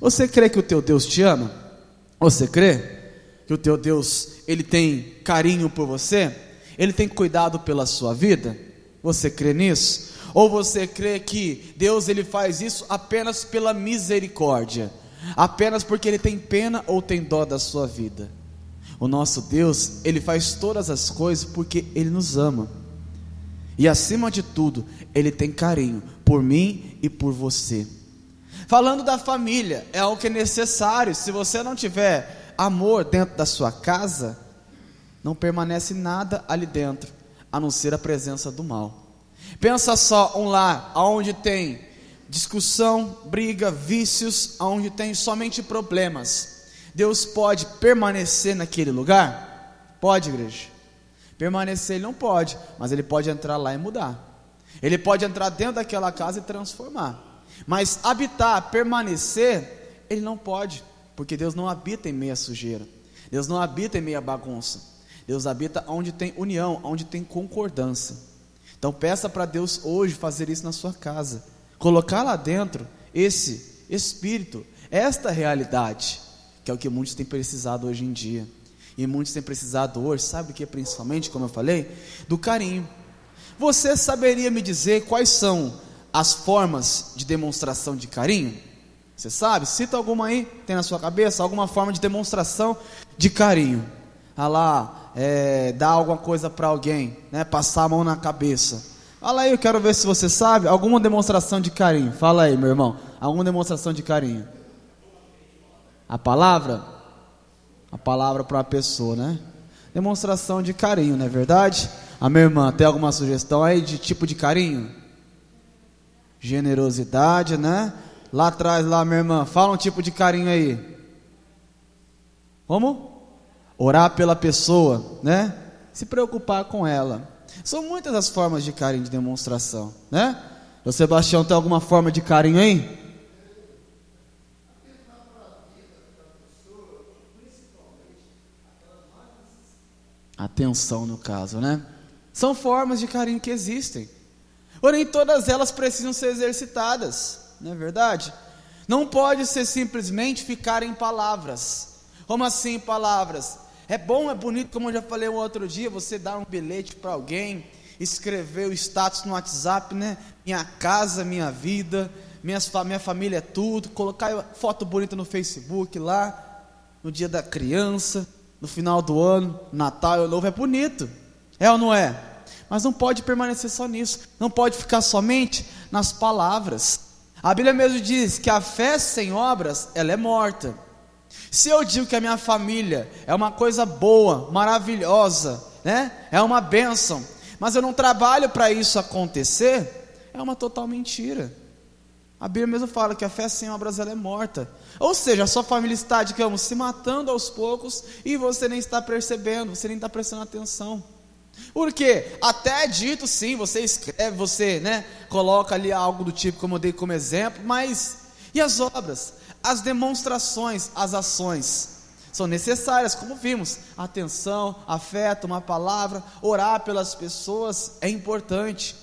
Você crê que o teu Deus te ama? Você crê que o teu Deus, ele tem carinho por você? Ele tem cuidado pela sua vida? Você crê nisso? Ou você crê que Deus ele faz isso apenas pela misericórdia? Apenas porque ele tem pena ou tem dó da sua vida? O nosso Deus, ele faz todas as coisas porque ele nos ama. E acima de tudo, ele tem carinho por mim e por você. Falando da família, é algo que é necessário. Se você não tiver amor dentro da sua casa, não permanece nada ali dentro, a não ser a presença do mal. Pensa só um lar onde tem discussão, briga, vícios, onde tem somente problemas. Deus pode permanecer naquele lugar? Pode, igreja. Permanecer ele não pode, mas ele pode entrar lá e mudar. Ele pode entrar dentro daquela casa e transformar. Mas habitar, permanecer, ele não pode, porque Deus não habita em meia sujeira. Deus não habita em meia bagunça. Deus habita onde tem união, onde tem concordância. Então peça para Deus hoje fazer isso na sua casa. Colocar lá dentro esse espírito, esta realidade, que é o que muitos têm precisado hoje em dia. E muitos têm precisado hoje, sabe o que principalmente, como eu falei? Do carinho. Você saberia me dizer quais são as formas de demonstração de carinho? Você sabe? Cita alguma aí, tem na sua cabeça, alguma forma de demonstração de carinho. Ah lá, é, dar alguma coisa para alguém, né? Passar a mão na cabeça. Fala aí, eu quero ver se você sabe. Alguma demonstração de carinho. Fala aí, meu irmão. Alguma demonstração de carinho. A palavra? A palavra para a pessoa, né? Demonstração de carinho, não é verdade? A minha irmã, tem alguma sugestão aí de tipo de carinho? Generosidade, né? Lá atrás, lá, minha irmã, fala um tipo de carinho aí. Como? Orar pela pessoa, né? Se preocupar com ela. São muitas as formas de carinho de demonstração, né? O Sebastião tem alguma forma de carinho aí? Atenção no caso, né? São formas de carinho que existem. Porém, todas elas precisam ser exercitadas, não é verdade? Não pode ser simplesmente ficar em palavras. Como assim palavras? É bom, é bonito, como eu já falei um outro dia, você dar um bilhete para alguém, escrever o status no WhatsApp, né? Minha casa, minha vida, minhas, minha família é tudo, colocar foto bonita no Facebook lá, no dia da criança, no final do ano, Natal, Ano Novo, é bonito. É ou não é? Mas não pode permanecer só nisso, não pode ficar somente nas palavras. A Bíblia mesmo diz que a fé sem obras, ela é morta. Se eu digo que a minha família é uma coisa boa, maravilhosa, né? É uma bênção, mas eu não trabalho para isso acontecer, é uma total mentira. A Bíblia mesmo fala que a fé sem obras ela é morta. Ou seja, a sua família está, digamos, se matando aos poucos e você nem está percebendo, você nem está prestando atenção. Porque até é dito sim, você escreve, você né, coloca ali algo do tipo como eu dei como exemplo, mas e as obras, as demonstrações, as ações são necessárias, como vimos. Atenção, afeto, uma palavra, orar pelas pessoas é importante.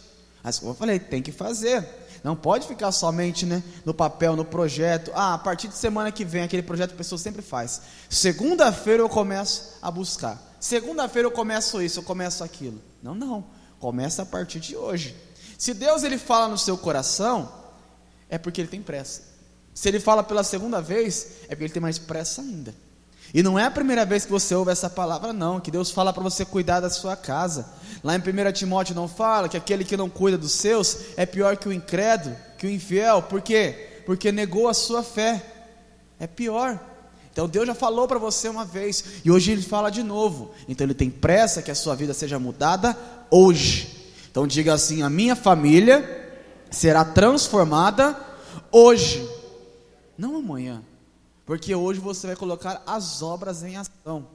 Mas como eu falei, tem que fazer. Não pode ficar somente né, no papel, no projeto. Ah, a partir de semana que vem, aquele projeto a pessoa sempre faz. Segunda-feira eu começo a buscar. Segunda-feira eu começo isso, eu começo aquilo. Não, não. Começa a partir de hoje. Se Deus ele fala no seu coração, é porque ele tem pressa. Se ele fala pela segunda vez, é porque ele tem mais pressa ainda. E não é a primeira vez que você ouve essa palavra, não. Que Deus fala para você cuidar da sua casa. Lá em 1 Timóteo não fala que aquele que não cuida dos seus é pior que o incrédulo, que o infiel. Por quê? Porque negou a sua fé. É pior. Então Deus já falou para você uma vez e hoje ele fala de novo. Então ele tem pressa que a sua vida seja mudada hoje. Então diga assim: a minha família será transformada hoje, não amanhã, porque hoje você vai colocar as obras em ação.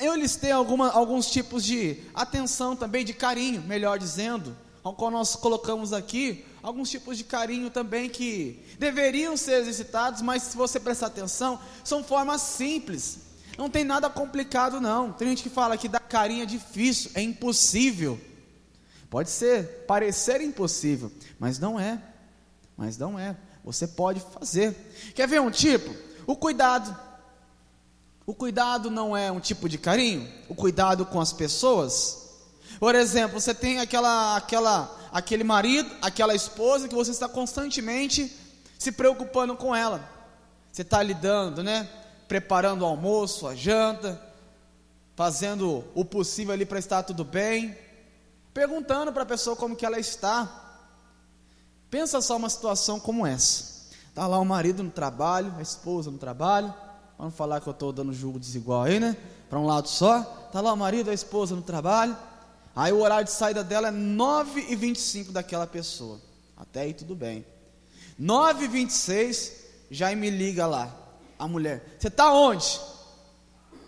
Eu listei alguma, alguns tipos de atenção também, de carinho, melhor dizendo, ao qual nós colocamos aqui alguns tipos de carinho também que deveriam ser exercitados, mas se você prestar atenção, são formas simples. Não tem nada complicado não. Tem gente que fala que dar carinho é difícil, é impossível. Pode ser, parecer impossível, mas não é. Mas não é. Você pode fazer. Quer ver um tipo? O cuidado. O cuidado não é um tipo de carinho? O cuidado com as pessoas? Por exemplo, você tem aquela, aquela, aquele marido, aquela esposa que você está constantemente se preocupando com ela. Você está lidando, né? Preparando o almoço, a janta, fazendo o possível ali para estar tudo bem, perguntando para a pessoa como que ela está. Pensa só uma situação como essa. Está lá o marido no trabalho, a esposa no trabalho. Vamos falar que eu estou dando julgo desigual aí, né? Para um lado só. Está lá o marido, a esposa no trabalho. Aí o horário de saída dela é 9h25 daquela pessoa. Até aí tudo bem. 9h26, já me liga lá. A mulher. Você está onde?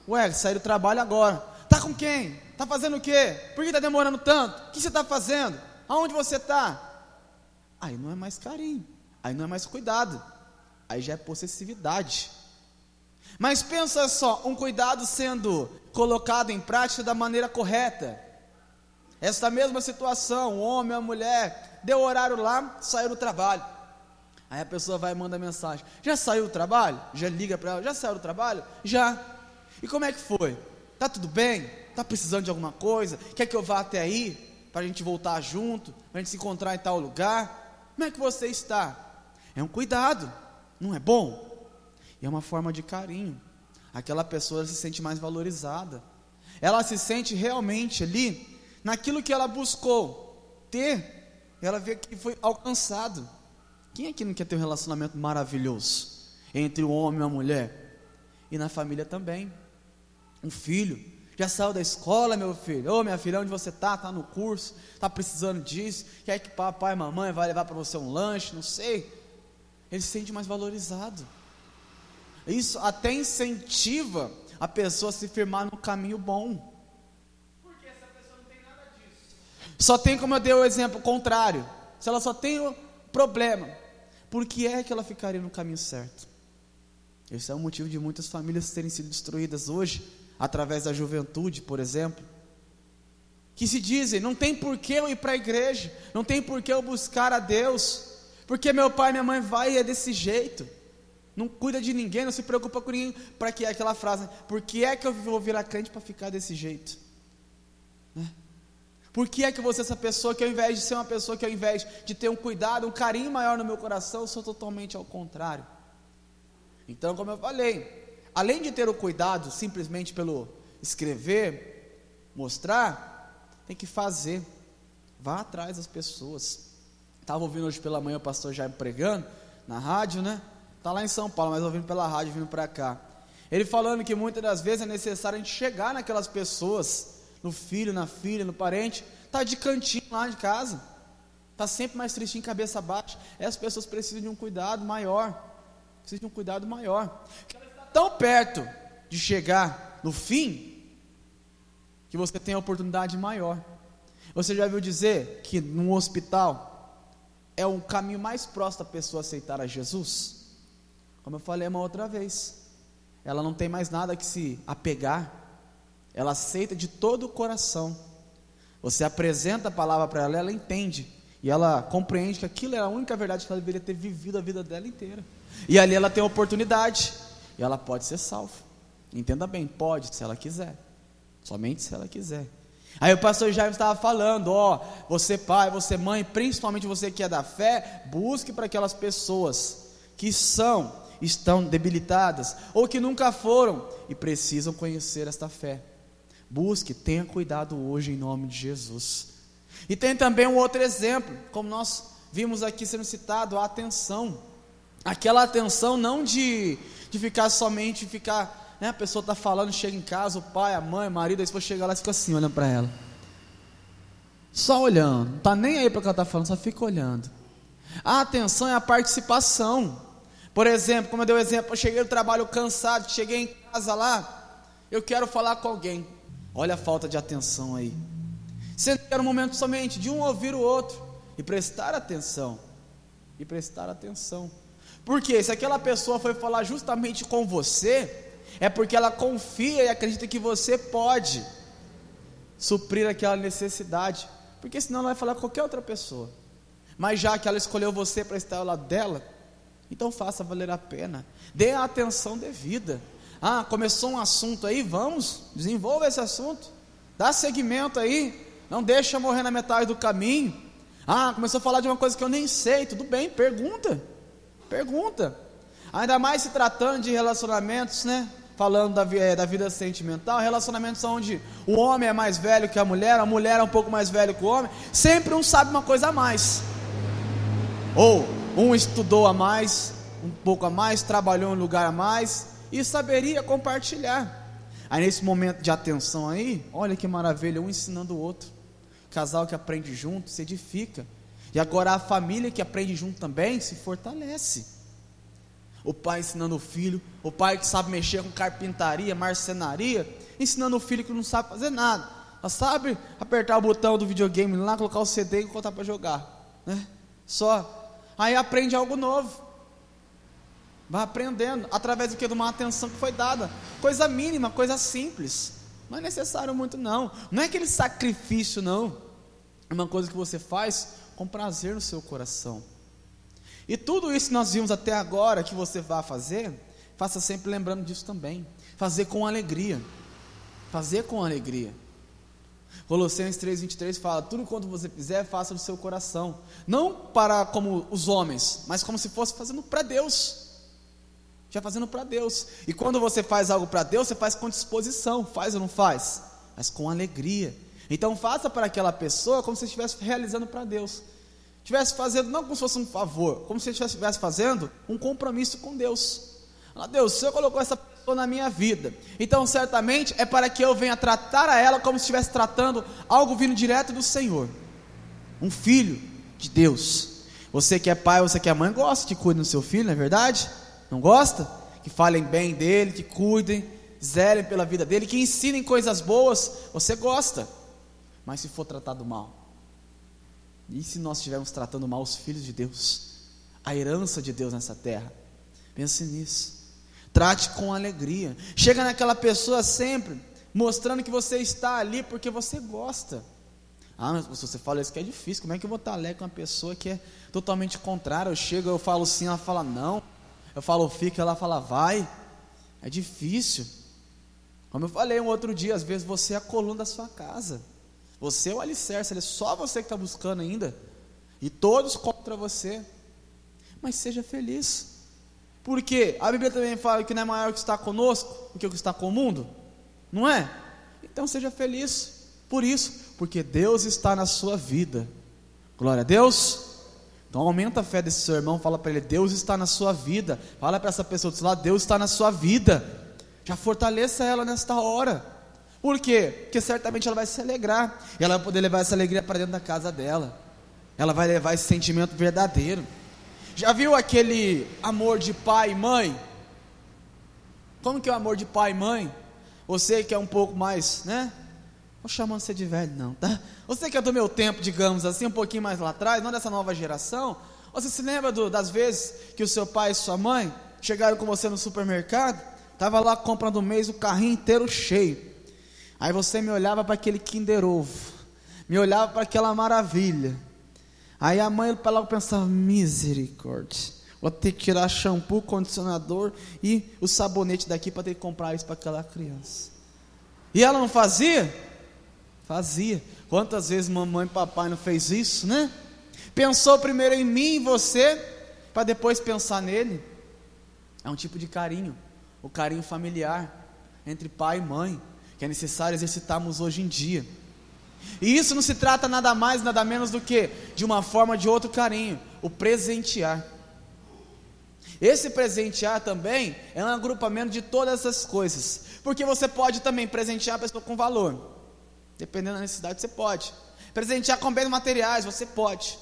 Ué, saí do trabalho agora. Tá com quem? Tá fazendo o quê? Por que está demorando tanto? O que você está fazendo? Aonde você está? Aí não é mais carinho, aí não é mais cuidado, aí já é possessividade. Mas pensa só, um cuidado sendo colocado em prática da maneira correta. Esta mesma situação, o homem, a mulher, deu horário lá, saiu do trabalho. Aí a pessoa vai e manda mensagem: Já saiu do trabalho? Já liga para ela: Já saiu do trabalho? Já. E como é que foi? Tá tudo bem? Tá precisando de alguma coisa? Quer que eu vá até aí? Para a gente voltar junto? Para a gente se encontrar em tal lugar? Como é que você está? É um cuidado, não é bom? E é uma forma de carinho. Aquela pessoa se sente mais valorizada. Ela se sente realmente ali, naquilo que ela buscou ter, ela vê que foi alcançado. Quem aqui não quer ter um relacionamento maravilhoso entre o homem e a mulher? E na família também. Um filho já saiu da escola, meu filho? Ô, oh, minha filha, onde você está? Está no curso? Está precisando disso? Quer que papai e mamãe vai levar para você um lanche? Não sei. Ele se sente mais valorizado. Isso até incentiva a pessoa a se firmar no caminho bom. Porque essa pessoa não tem nada disso. Só tem, como eu dei o exemplo contrário. Se ela só tem o problema, por que é que ela ficaria no caminho certo? Esse é o motivo de muitas famílias terem sido destruídas hoje através da juventude, por exemplo, que se dizem: não tem por que eu ir para a igreja, não tem por que eu buscar a Deus, porque meu pai e minha mãe vai e é desse jeito, não cuida de ninguém, não se preocupa com ninguém, para que é aquela frase: por que é que eu vou virar crente para ficar desse jeito? Né? Por que é que você, essa pessoa, que ao invés de ser uma pessoa que ao invés de ter um cuidado, um carinho maior no meu coração, eu sou totalmente ao contrário? Então, como eu falei, além de ter o cuidado simplesmente pelo escrever, mostrar, tem que fazer. Vá atrás das pessoas. Estava ouvindo hoje pela manhã o pastor Jair pregando na rádio, né? Está lá em São Paulo, mas ouvindo pela rádio, vindo para cá. Ele falando que muitas das vezes é necessário a gente chegar naquelas pessoas, no filho, na filha, no parente, tá de cantinho lá de casa, tá sempre mais tristinho, cabeça baixa. Essas pessoas precisam de um cuidado maior, precisam de um cuidado maior tão perto de chegar no fim que você tem a oportunidade maior. Você já viu dizer que num hospital é o caminho mais próximo da pessoa aceitar a Jesus? Como eu falei uma outra vez, ela não tem mais nada que se apegar, ela aceita de todo o coração. Você apresenta a palavra para ela, ela entende e ela compreende que aquilo é a única verdade que ela deveria ter vivido a vida dela inteira. E ali ela tem a oportunidade e ela pode ser salva. Entenda bem, pode, se ela quiser. Somente se ela quiser. Aí o pastor Jaime estava falando, ó, você pai, você mãe, principalmente você que é da fé, busque para aquelas pessoas que são, estão debilitadas, ou que nunca foram e precisam conhecer esta fé. Busque, tenha cuidado hoje em nome de Jesus. E tem também um outro exemplo, como nós vimos aqui sendo citado, a atenção. Aquela atenção não de de ficar somente, ficar, né, a pessoa está falando, chega em casa, o pai, a mãe, o marido, aí você chega lá e fica assim, olhando para ela. Só olhando, não está nem aí para o que ela está falando, só fica olhando. A atenção é a participação. Por exemplo, como eu dei o exemplo, eu cheguei no trabalho cansado, cheguei em casa lá, eu quero falar com alguém. Olha a falta de atenção aí. Quer um momento somente de um ouvir o outro e prestar atenção. E prestar atenção. Porque se aquela pessoa foi falar justamente com você, é porque ela confia e acredita que você pode suprir aquela necessidade. Porque senão ela vai falar com qualquer outra pessoa. Mas já que ela escolheu você para estar ao lado dela, Então faça valer a pena. Dê a atenção devida. Ah, começou um assunto aí, vamos, desenvolva esse assunto. Dá seguimento aí. Não deixa morrer na metade do caminho. Ah, começou a falar de uma coisa que eu nem sei. Tudo bem, pergunta. Pergunta. Ainda mais se tratando de relacionamentos, né? Falando da, eh, da vida sentimental, relacionamentos onde o homem é mais velho que a mulher, a mulher é um pouco mais velha que o homem. Sempre um sabe uma coisa a mais. Ou um estudou a mais, um pouco a mais, trabalhou em um lugar a mais e saberia compartilhar. Aí nesse momento de atenção aí, olha que maravilha, um ensinando o outro. Casal que aprende junto se edifica. E agora a família que aprende junto também se fortalece. O pai ensinando o filho, o pai que sabe mexer com carpintaria, marcenaria, ensinando o filho que não sabe fazer nada. Só sabe apertar o botão do videogame lá, colocar o CD e colocar para jogar. Né? Só aí aprende algo novo. Vai aprendendo através do que de uma atenção que foi dada. Coisa mínima, coisa simples. Não é necessário muito não. Não é aquele sacrifício não. É uma coisa que você faz com prazer no seu coração. E tudo isso que nós vimos até agora que você vai fazer, faça sempre lembrando disso também. Fazer com alegria. Fazer com alegria. Colossenses 3,23 fala: Tudo quanto você fizer, faça do seu coração. Não para como os homens, mas como se fosse fazendo para Deus. Já fazendo para Deus. E quando você faz algo para Deus, você faz com disposição. Faz ou não faz? Mas com alegria. Então faça para aquela pessoa como se estivesse realizando para Deus. Estivesse fazendo, não como se fosse um favor, como se estivesse fazendo um compromisso com Deus. Deus, o Senhor colocou essa pessoa na minha vida. Então, certamente é para que eu venha tratar a ela como se estivesse tratando algo vindo direto do Senhor. Um filho de Deus. Você que é pai, você que é mãe, gosta de cuidar do seu filho, não é verdade? Não gosta? Que falem bem dele, que cuidem, zelem pela vida dele, que ensinem coisas boas, você gosta. Mas se for tratado mal, e se nós estivermos tratando mal os filhos de Deus, a herança de Deus nessa terra? Pense nisso. Trate com alegria. Chega naquela pessoa sempre mostrando que você está ali porque você gosta. Ah, mas você fala isso que é difícil, como é que eu vou estar alegre com uma pessoa que é totalmente contrária? Eu chego, eu falo sim, ela fala não. Eu falo fica, ela fala vai. É difícil. Como eu falei um outro dia, às vezes você é a coluna da sua casa. Você é o alicerce, é só você que está buscando ainda. E todos contra você. Mas seja feliz. Porque a Bíblia também fala que não é maior o que está conosco do que o que está com o mundo. Não é? Então seja feliz por isso, porque Deus está na sua vida. Glória a Deus. Então aumenta a fé desse seu irmão, fala para ele, Deus está na sua vida. Fala para essa pessoa do seu lado, Deus está na sua vida. Já fortaleça ela nesta hora. Por quê? Porque certamente ela vai se alegrar. E ela vai poder levar essa alegria para dentro da casa dela. Ela vai levar esse sentimento verdadeiro. Já viu aquele amor de pai e mãe? Como que é o amor de pai e mãe? Você que é um pouco mais, né? Não chamando você de velho, não, tá? Você que é do meu tempo, digamos assim, um pouquinho mais lá atrás, não dessa nova geração. Você se lembra do, das vezes que o seu pai e sua mãe chegaram com você no supermercado? Estava lá comprando um mês o carrinho inteiro cheio. Aí você me olhava para aquele Kinder Ovo, me olhava para aquela maravilha. Aí a mãe para logo pensava, misericórdia. Vou ter que tirar shampoo, condicionador e o sabonete daqui para ter que comprar isso para aquela criança. E ela não fazia? Fazia. Quantas vezes mamãe e papai não fez isso, né? Pensou primeiro em mim e você, para depois pensar nele. É um tipo de carinho, o carinho familiar entre pai e mãe, que é necessário exercitarmos hoje em dia. E isso não se trata nada mais, nada menos do que de uma forma de outro carinho, o presentear. Esse presentear também é um agrupamento de todas essas coisas, porque você pode também presentear a pessoa com valor, dependendo da necessidade, você pode. Presentear com bens materiais, você pode.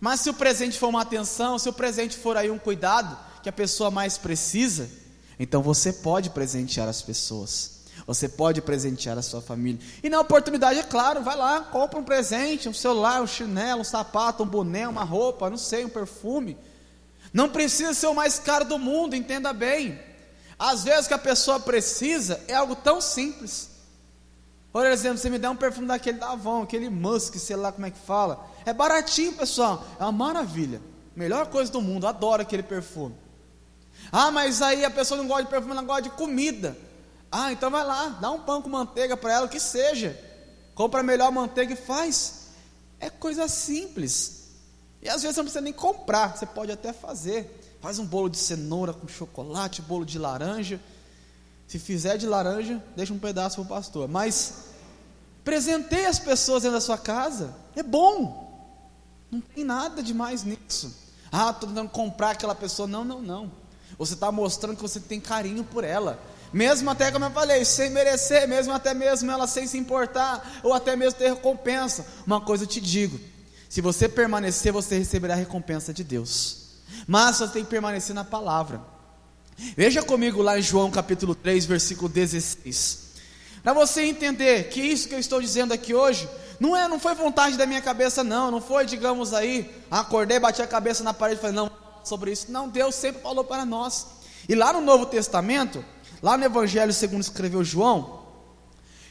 Mas se o presente for uma atenção, se o presente for aí um cuidado que a pessoa mais precisa, então você pode presentear as pessoas. Você pode presentear a sua família. E na oportunidade, é claro, vai lá, compra um presente, um celular, um chinelo, um sapato, um boné, uma roupa, não sei, um perfume. Não precisa ser o mais caro do mundo, entenda bem. Às vezes o que a pessoa precisa é algo tão simples. Por exemplo, você me dá um perfume daquele da Avon, aquele Musk, sei lá como é que fala. É baratinho, pessoal. É uma maravilha. Melhor coisa do mundo, adoro aquele perfume. Ah, mas aí a pessoa não gosta de perfume, ela gosta de comida. Ah, então vai lá, dá um pão com manteiga para ela, que seja. Compra a melhor manteiga e faz. É coisa simples. E às vezes você não precisa nem comprar, você pode até fazer. Faz um bolo de cenoura com chocolate, bolo de laranja. Se fizer de laranja, deixa um pedaço para o pastor. Mas presenteie as pessoas dentro da sua casa. É bom. Não tem nada de mais nisso. Ah, estou tentando comprar aquela pessoa. Não, não, não. Você está mostrando que você tem carinho por ela. Mesmo até, como eu falei, sem merecer, mesmo até mesmo ela sem se importar, ou até mesmo ter recompensa. Uma coisa eu te digo: se você permanecer, você receberá a recompensa de Deus. Mas você tem que permanecer na palavra. Veja comigo lá em João capítulo 3, versículo 16. Para você entender que isso que eu estou dizendo aqui hoje não é, não foi vontade da minha cabeça não, não foi, digamos aí, acordei, bati a cabeça na parede e falei, não, sobre isso. Não, Deus sempre falou para nós. E lá no Novo Testamento, lá no Evangelho segundo escreveu João,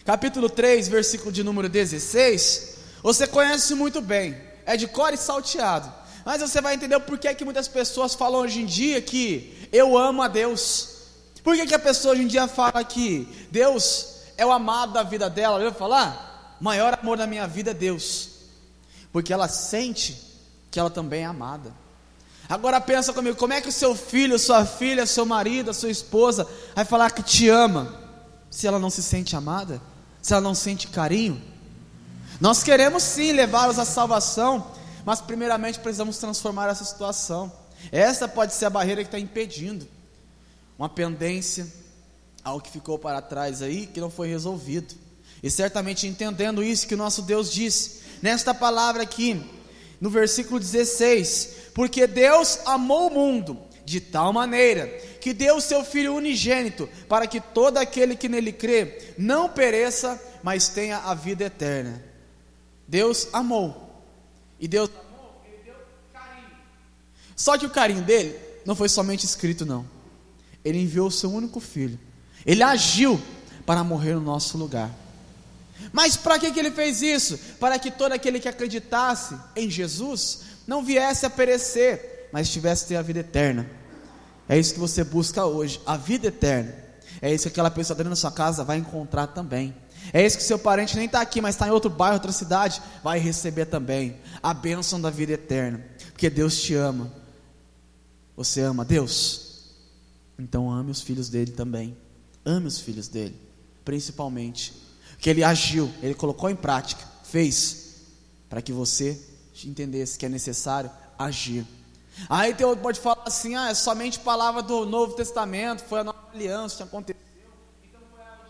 capítulo 3, versículo de número 16, você conhece muito bem, é de cor e salteado. Mas você vai entender o porquê que muitas pessoas falam hoje em dia que eu amo a Deus. Por que, que a pessoa hoje em dia fala que Deus é o amado da vida dela? Eu falar? Maior amor da minha vida é Deus. Porque ela sente que ela também é amada. Agora pensa comigo, como é que o seu filho, sua filha, seu marido, sua esposa vai falar que te ama se ela não se sente amada? Se ela não sente carinho? Nós queremos sim levá-los à salvação, mas primeiramente precisamos transformar essa situação. Essa pode ser a barreira que está impedindo uma pendência, algo que ficou para trás aí, que não foi resolvido. E certamente entendendo isso que o nosso Deus disse, nesta palavra aqui, no versículo 16: porque Deus amou o mundo de tal maneira que deu o seu Filho unigênito, para que todo aquele que nele crê não pereça, mas tenha a vida eterna. Deus amou, e Deus amou, ele deu carinho. Só que o carinho dele não foi somente escrito, não. Ele enviou o seu único filho, ele agiu para morrer no nosso lugar. Mas para que, que ele fez isso? Para que todo aquele que acreditasse em Jesus não viesse a perecer, mas tivesse ter a vida eterna. É isso que você busca hoje, a vida eterna. É isso que aquela pessoa dentro da sua casa vai encontrar também. É isso que seu parente nem está aqui, mas está em outro bairro, outra cidade, vai receber também a bênção da vida eterna, porque Deus te ama. Você ama Deus? Então ame os filhos dele também. Ame os filhos dele, principalmente. Que ele agiu, ele colocou em prática, fez, para que você entendesse que é necessário agir. Aí tem outro pode falar assim: ah, é somente palavra do Novo Testamento, foi a nova aliança que aconteceu, então foi algo,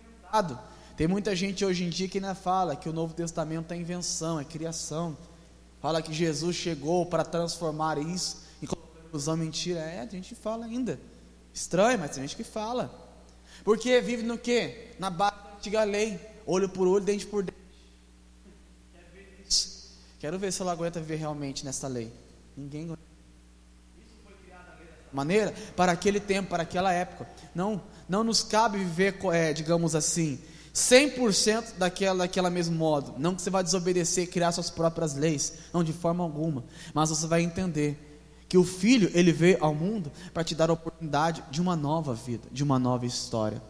inventado. Tem muita gente hoje em dia que ainda fala que o Novo Testamento é invenção, é criação. Fala que Jesus chegou para transformar isso e conclusão mentira. É, a gente fala ainda. Estranho, mas tem gente que fala. Porque vive no que? Na base da antiga lei, olho por olho, dente por dente. Quero ver se ela aguenta viver realmente nessa lei. Ninguém aguenta. Maneira para aquele tempo, para aquela época. Não, não nos cabe viver, é, digamos assim, 100% daquela, daquela mesmo modo. Não que você vai desobedecer, criar suas próprias leis, não de forma alguma. Mas você vai entender que o filho ele veio ao mundo para te dar a oportunidade de uma nova vida, de uma nova história.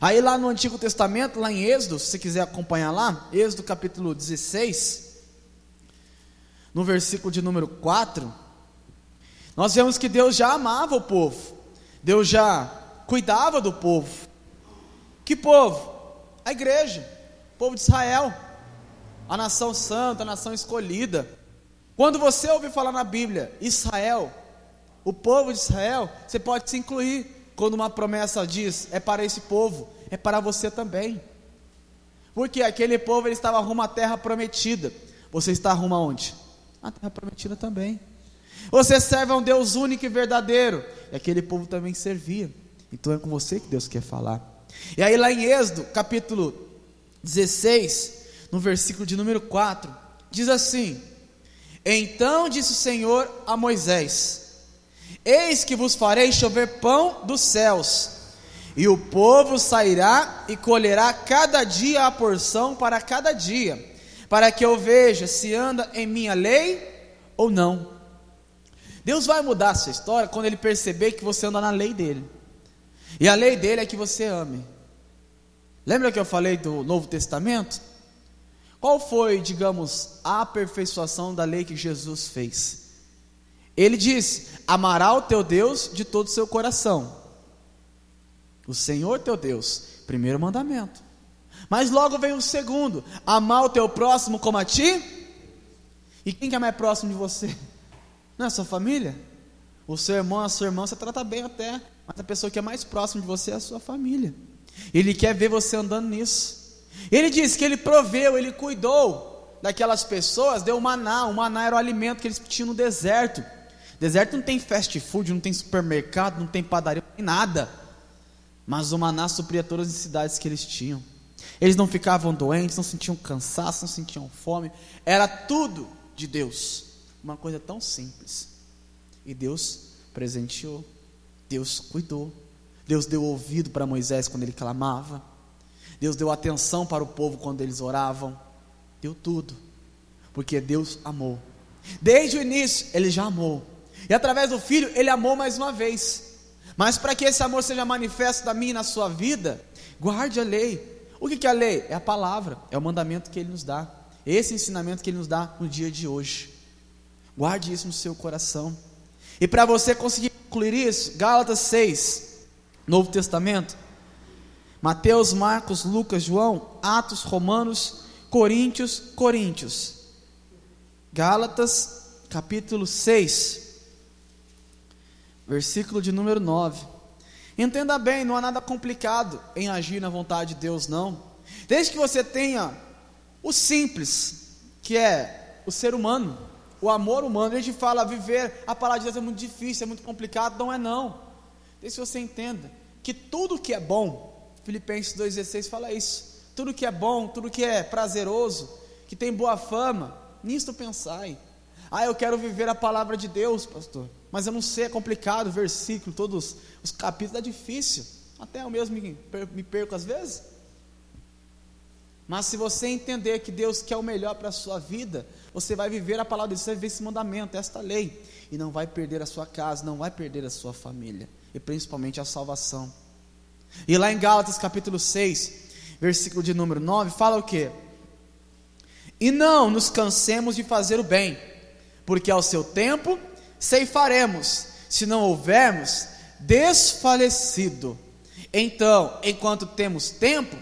Aí lá no Antigo Testamento, lá em Êxodo, se você quiser acompanhar lá, Êxodo capítulo 16, no versículo de número 4, nós vemos que Deus já amava o povo, Deus já cuidava do povo. Que povo? A igreja, o povo de Israel, a nação santa, a nação escolhida. Quando você ouvir falar na Bíblia, Israel, o povo de Israel, você pode se incluir. Quando uma promessa diz, é para esse povo, é para você também. Porque aquele povo ele estava rumo à terra prometida. Você está rumo aonde? a terra prometida também. Você serve a um Deus único e verdadeiro. E aquele povo também servia. Então é com você que Deus quer falar. E aí lá em Êxodo, capítulo 16, no versículo de número 4, diz assim: Então disse o Senhor a Moisés: Eis que vos farei chover pão dos céus, e o povo sairá e colherá cada dia a porção para cada dia para que eu veja se anda em minha lei ou não. Deus vai mudar a sua história quando Ele perceber que você anda na lei dele. E a lei dele é que você ame. Lembra que eu falei do Novo Testamento? Qual foi, digamos, a aperfeiçoação da lei que Jesus fez? Ele disse: Amará o teu Deus de todo o seu coração. O Senhor teu Deus, primeiro mandamento. Mas logo vem o segundo: amar o teu próximo como a ti. E quem que é mais próximo de você? Não é a sua família? O seu irmão, a sua irmã, você trata bem até. Mas a pessoa que é mais próxima de você é a sua família. Ele quer ver você andando nisso. Ele disse que ele proveu, ele cuidou daquelas pessoas, deu maná. O maná era o alimento que eles tinham no deserto. Deserto não tem fast food, não tem supermercado, não tem padaria, não tem nada. Mas o maná supria todas as necessidades que eles tinham. Eles não ficavam doentes, não sentiam cansaço, não sentiam fome. Era tudo de Deus. Uma coisa tão simples. E Deus presenteou. Deus cuidou. Deus deu ouvido para Moisés quando ele clamava. Deus deu atenção para o povo quando eles oravam. Deu tudo. Porque Deus amou. Desde o início, ele já amou. E através do filho, ele amou mais uma vez. Mas para que esse amor seja manifesto da e na sua vida, guarde a lei. O que é a lei? É a palavra, é o mandamento que ele nos dá. Esse ensinamento que ele nos dá no dia de hoje. Guarde isso no seu coração. E para você conseguir concluir isso, Gálatas 6, Novo Testamento, Mateus, Marcos, Lucas, João, Atos, Romanos, Coríntios, Coríntios. Gálatas, capítulo 6, versículo de número 9. Entenda bem, não há nada complicado em agir na vontade de Deus, não. Desde que você tenha o simples, que é o ser humano, o amor humano. A gente fala, viver a palavra de Deus é muito difícil, é muito complicado. Não é não. Que você entenda que tudo que é bom, Filipenses 2,16 fala isso. Tudo que é bom, tudo que é prazeroso, que tem boa fama, nisto pensai. Ah, eu quero viver a palavra de Deus, pastor. Mas eu não sei, é complicado, versículo, todos os capítulos, é difícil. Até eu mesmo me, me perco às vezes. Mas se você entender que Deus quer o melhor para a sua vida, você vai viver a palavra de Deus, você vai viver esse mandamento, esta lei, e não vai perder a sua casa, não vai perder a sua família, e principalmente a salvação. E lá em Gálatas capítulo 6, versículo de número 9, fala o que? E não nos cansemos de fazer o bem, porque ao seu tempo ceifaremos, se não houvermos desfalecido. Então, enquanto temos tempo,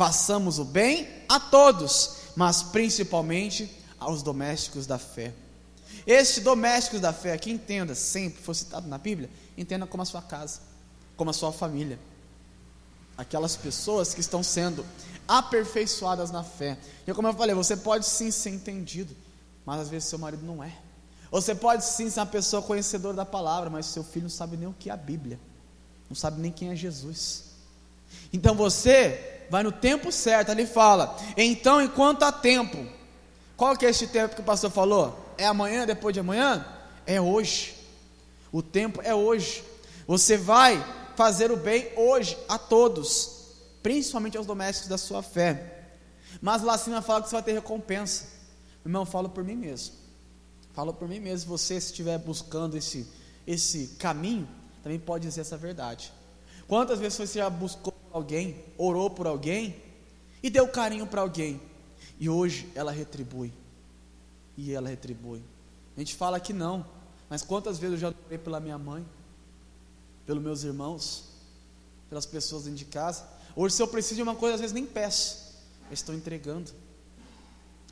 façamos o bem a todos, mas principalmente aos domésticos da fé. Estes domésticos da fé, que entenda, sempre foi citado na Bíblia, entenda como a sua casa, como a sua família. Aquelas pessoas que estão sendo aperfeiçoadas na fé. E como eu falei, você pode sim ser entendido, mas às vezes seu marido não é. Você pode sim ser uma pessoa conhecedora da palavra, mas seu filho não sabe nem o que é a Bíblia, não sabe nem quem é Jesus. Então você vai no tempo certo, ele fala, então enquanto há tempo, qual que é este tempo que o pastor falou? É amanhã, depois de amanhã? É hoje. O tempo é hoje. Você vai fazer o bem hoje a todos, principalmente aos domésticos da sua fé. Mas lá acima fala que você vai ter recompensa. Irmão, falo por mim mesmo. Falo por mim mesmo, você se estiver buscando esse, esse caminho, também pode dizer essa verdade. Quantas vezes você já buscou alguém, orou por alguém e deu carinho para alguém, e hoje ela retribui, e ela retribui. A gente fala que não, mas quantas vezes eu já orei pela minha mãe, pelos meus irmãos, pelas pessoas dentro de casa. Hoje, se eu preciso de uma coisa, às vezes nem peço, eu estou entregando.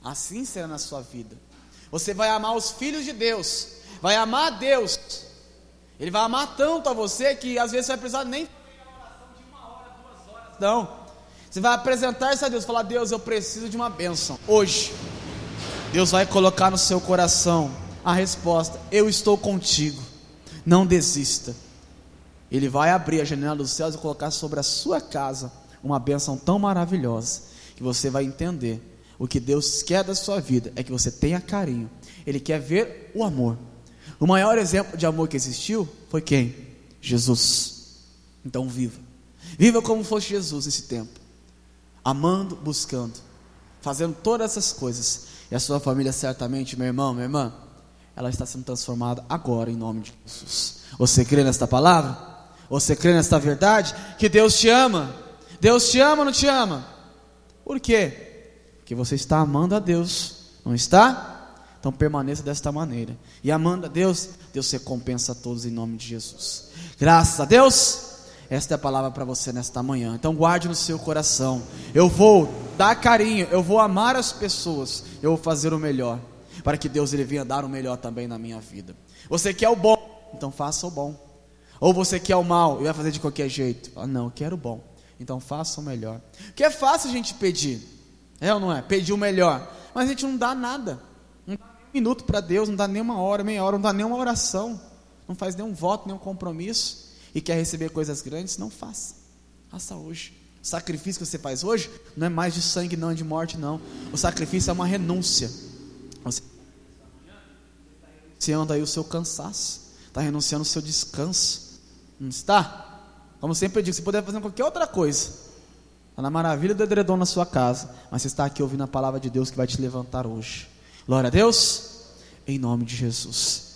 Assim será na sua vida. Você vai amar os filhos de Deus, vai amar Deus. Ele vai amar tanto a você que às vezes você vai precisar nem fazer uma oração de uma hora, Não. Você vai apresentar isso a Deus, falar: Deus, eu preciso de uma bênção. Hoje, Deus vai colocar no seu coração a resposta: Eu estou contigo. Não desista. Ele vai abrir a janela dos céus e colocar sobre a sua casa uma bênção tão maravilhosa que você vai entender o que Deus quer da sua vida é que você tenha carinho. Ele quer ver o amor. O maior exemplo de amor que existiu foi quem? Jesus. Então viva. Viva como fosse Jesus nesse tempo. Amando, buscando, fazendo todas essas coisas. E a sua família certamente, meu irmão, minha irmã, ela está sendo transformada agora em nome de Jesus. Você crê nesta palavra? Você crê nesta verdade? Que Deus te ama? Deus te ama ou não te ama? Por quê? Porque você está amando a Deus, não está? Então permaneça desta maneira. E amando a Deus, Deus recompensa a todos em nome de Jesus. Graças a Deus. Esta é a palavra para você nesta manhã. Então guarde no seu coração. Eu vou dar carinho, eu vou amar as pessoas, eu vou fazer o melhor, para que Deus ele venha dar o melhor também na minha vida. Você quer o bom, então faça o bom. Ou você quer o mal e vai fazer de qualquer jeito. Ah, não, eu quero o bom. Então faça o melhor. Que é fácil a gente pedir. É ou não é? Pedir o melhor. Mas a gente não dá nada. Não dá nem um minuto para Deus, não dá nem uma hora, meia hora, não dá nem uma oração. Não faz nenhum voto, nenhum compromisso e quer receber coisas grandes, não faça. Faça hoje. O sacrifício que você faz hoje não é mais de sangue, não, é de morte, não. O sacrifício é uma renúncia. Você está renunciando aí o seu cansaço, está renunciando o seu descanso. Não está? Como sempre eu digo, você poderia fazer qualquer outra coisa. Está na maravilha do edredom na sua casa, mas você está aqui ouvindo a palavra de Deus que vai te levantar hoje. Glória a Deus, em nome de Jesus.